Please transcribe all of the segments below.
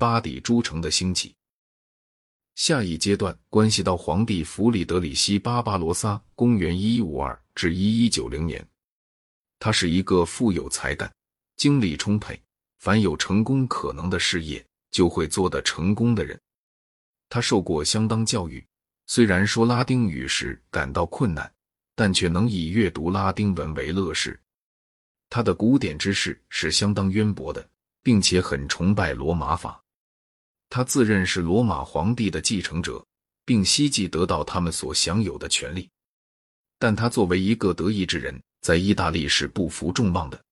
巴底诸城的兴起。下一阶段关系到皇帝弗里德里希·巴巴罗萨（公元1152至1190年），他是一个富有才干、精力充沛、凡有成功可能的事业就会做得成功的人。他受过相当教育，虽然说拉丁语时感到困难，但却能以阅读拉丁文为乐事。他的古典知识是相当渊博的，并且很崇拜罗马法。他自认是罗马皇帝的继承者，并希冀得到他们所享有的权利。但他作为一个得意之人，在意大利是不负众望的。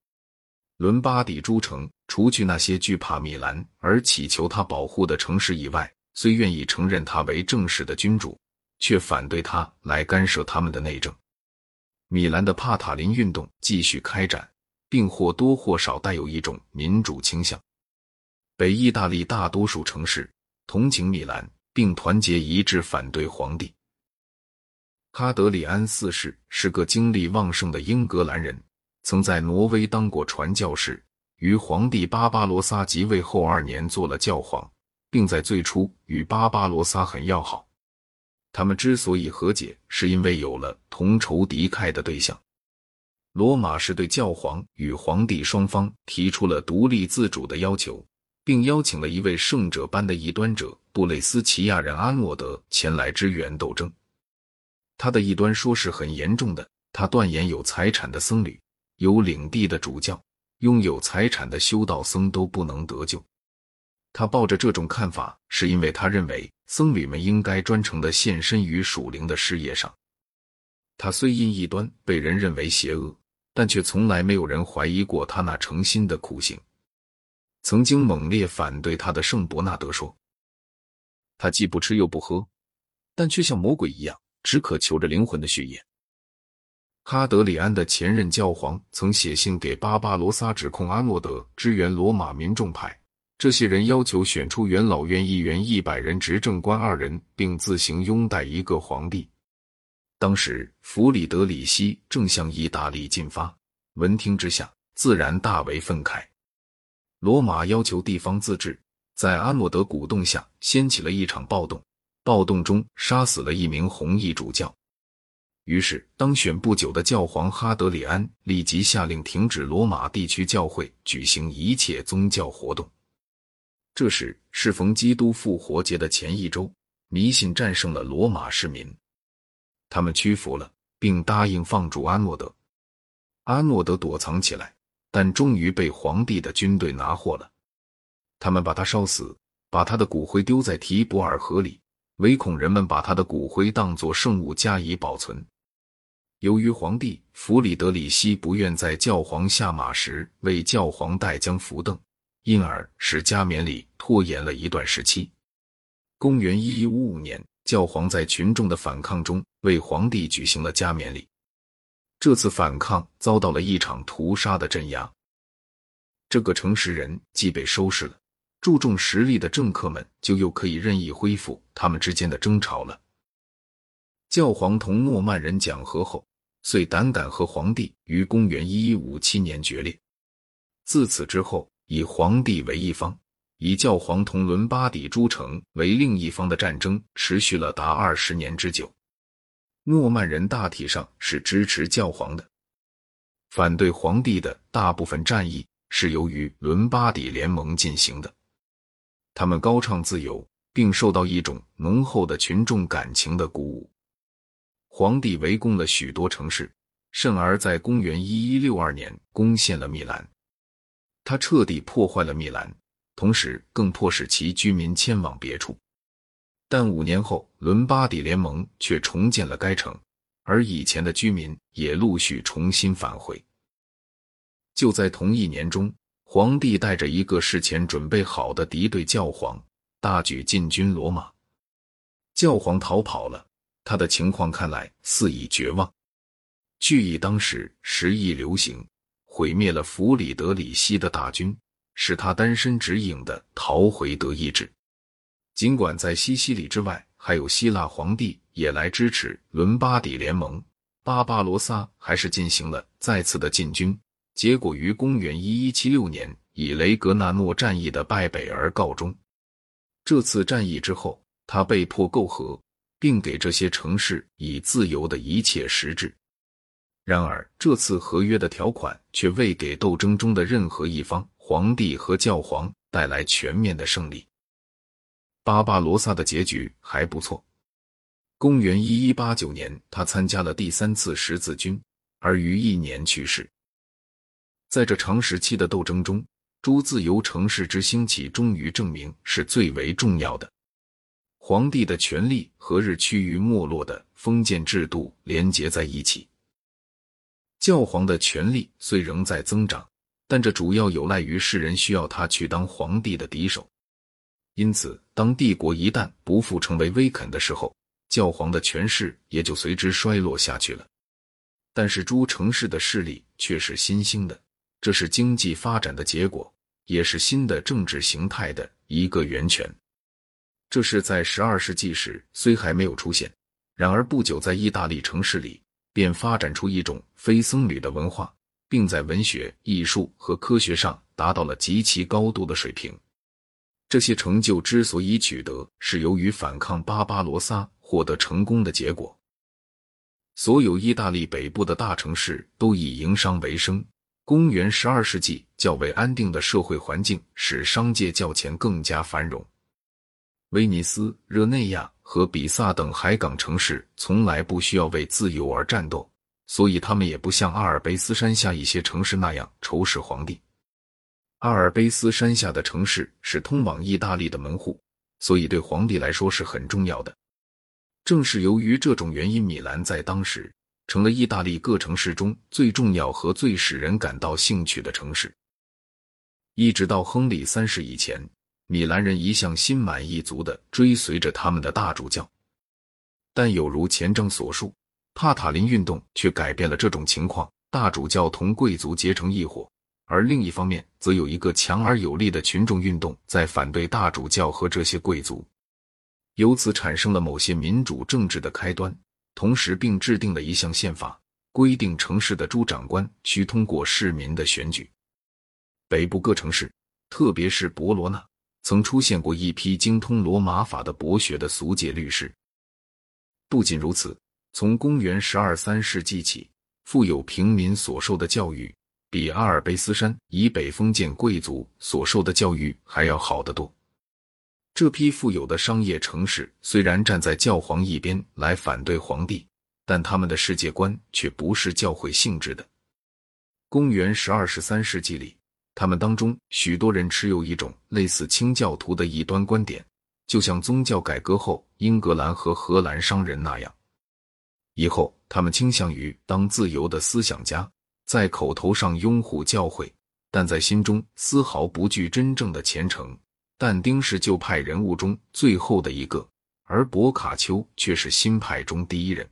伦巴底诸城，除去那些惧怕米兰而祈求他保护的城市以外，虽愿意承认他为正式的君主，却反对他来干涉他们的内政。米兰的帕塔林运动继续开展。并或多或少带有一种民主倾向。北意大利大多数城市同情米兰，并团结一致反对皇帝。哈德里安四世是个精力旺盛的英格兰人，曾在挪威当过传教士，于皇帝巴巴罗萨即位后二年做了教皇，并在最初与巴巴罗萨很要好。他们之所以和解，是因为有了同仇敌忾的对象。罗马是对教皇与皇帝双方提出了独立自主的要求，并邀请了一位圣者般的异端者布雷斯奇亚人阿诺德前来支援斗争。他的异端说是很严重的，他断言有财产的僧侣、有领地的主教、拥有财产的修道僧都不能得救。他抱着这种看法，是因为他认为僧侣们应该专诚的献身于属灵的事业上。他虽因异端被人认为邪恶。但却从来没有人怀疑过他那诚心的苦行。曾经猛烈反对他的圣伯纳德说：“他既不吃又不喝，但却像魔鬼一样，只渴求着灵魂的血液。”哈德里安的前任教皇曾写信给巴巴罗萨，指控阿诺德支援罗马民众派。这些人要求选出元老院议员一百人、执政官二人，并自行拥戴一个皇帝。当时，弗里德里希正向意大利进发，闻听之下，自然大为愤慨。罗马要求地方自治，在阿诺德鼓动下，掀起了一场暴动。暴动中，杀死了一名红衣主教。于是，当选不久的教皇哈德里安立即下令停止罗马地区教会举行一切宗教活动。这时，适逢基督复活节的前一周，迷信战胜了罗马市民。他们屈服了，并答应放逐阿诺德。阿诺德躲藏起来，但终于被皇帝的军队拿获了。他们把他烧死，把他的骨灰丢在提伯尔河里，唯恐人们把他的骨灰当作圣物加以保存。由于皇帝弗里德里希不愿在教皇下马时为教皇带将扶凳，因而使加冕礼拖延了一段时期。公元一一五五年。教皇在群众的反抗中为皇帝举行了加冕礼。这次反抗遭到了一场屠杀的镇压。这个诚实人既被收拾了，注重实力的政客们就又可以任意恢复他们之间的争吵了。教皇同诺曼人讲和后，遂胆敢和皇帝于公元一一五七年决裂。自此之后，以皇帝为一方。以教皇同伦巴底诸城为另一方的战争持续了达二十年之久。诺曼人大体上是支持教皇的，反对皇帝的大部分战役是由于伦巴底联盟进行的。他们高唱自由，并受到一种浓厚的群众感情的鼓舞。皇帝围攻了许多城市，甚而在公元一一六二年攻陷了米兰。他彻底破坏了米兰。同时，更迫使其居民迁往别处。但五年后，伦巴底联盟却重建了该城，而以前的居民也陆续重新返回。就在同一年中，皇帝带着一个事前准备好的敌对教皇，大举进军罗马。教皇逃跑了，他的情况看来似已绝望。据以当时时意流行，毁灭了弗里德里希的大军。使他单身直影的逃回德意志。尽管在西西里之外还有希腊皇帝也来支持伦巴底联盟，巴巴罗萨还是进行了再次的进军。结果于公元一一七六年以雷格纳诺战役的败北而告终。这次战役之后，他被迫媾和，并给这些城市以自由的一切实质。然而，这次合约的条款却未给斗争中的任何一方——皇帝和教皇——带来全面的胜利。巴巴罗萨的结局还不错。公元一一八九年，他参加了第三次十字军，而于一年去世。在这长时期的斗争中，诸自由城市之兴起，终于证明是最为重要的。皇帝的权力和日趋于没落的封建制度连结在一起。教皇的权力虽仍在增长，但这主要有赖于世人需要他去当皇帝的敌手。因此，当帝国一旦不复成为威肯的时候，教皇的权势也就随之衰落下去了。但是，诸城市的势力却是新兴的。这是经济发展的结果，也是新的政治形态的一个源泉。这是在十二世纪时虽还没有出现，然而不久在意大利城市里便发展出一种非僧侣的文化，并在文学、艺术和科学上达到了极其高度的水平。这些成就之所以取得，是由于反抗巴巴罗萨获得成功的结果。所有意大利北部的大城市都以营商为生。公元十二世纪，较为安定的社会环境使商界较前更加繁荣。威尼斯、热内亚和比萨等海港城市从来不需要为自由而战斗，所以他们也不像阿尔卑斯山下一些城市那样仇视皇帝。阿尔卑斯山下的城市是通往意大利的门户，所以对皇帝来说是很重要的。正是由于这种原因，米兰在当时。成了意大利各城市中最重要和最使人感到兴趣的城市。一直到亨利三世以前，米兰人一向心满意足地追随着他们的大主教。但有如前章所述，帕塔林运动却改变了这种情况。大主教同贵族结成一伙，而另一方面则有一个强而有力的群众运动在反对大主教和这些贵族，由此产生了某些民主政治的开端。同时，并制定了一项宪法，规定城市的诸长官需通过市民的选举。北部各城市，特别是博罗纳，曾出现过一批精通罗马法的博学的俗界律师。不仅如此，从公元十二三世纪起，富有平民所受的教育，比阿尔卑斯山以北封建贵族所受的教育还要好得多。这批富有的商业城市虽然站在教皇一边来反对皇帝，但他们的世界观却不是教会性质的。公元十二、十三世纪里，他们当中许多人持有一种类似清教徒的异端观点，就像宗教改革后英格兰和荷兰商人那样。以后，他们倾向于当自由的思想家，在口头上拥护教诲，但在心中丝毫不惧真正的虔诚。但丁是旧派人物中最后的一个，而博卡丘却是新派中第一人。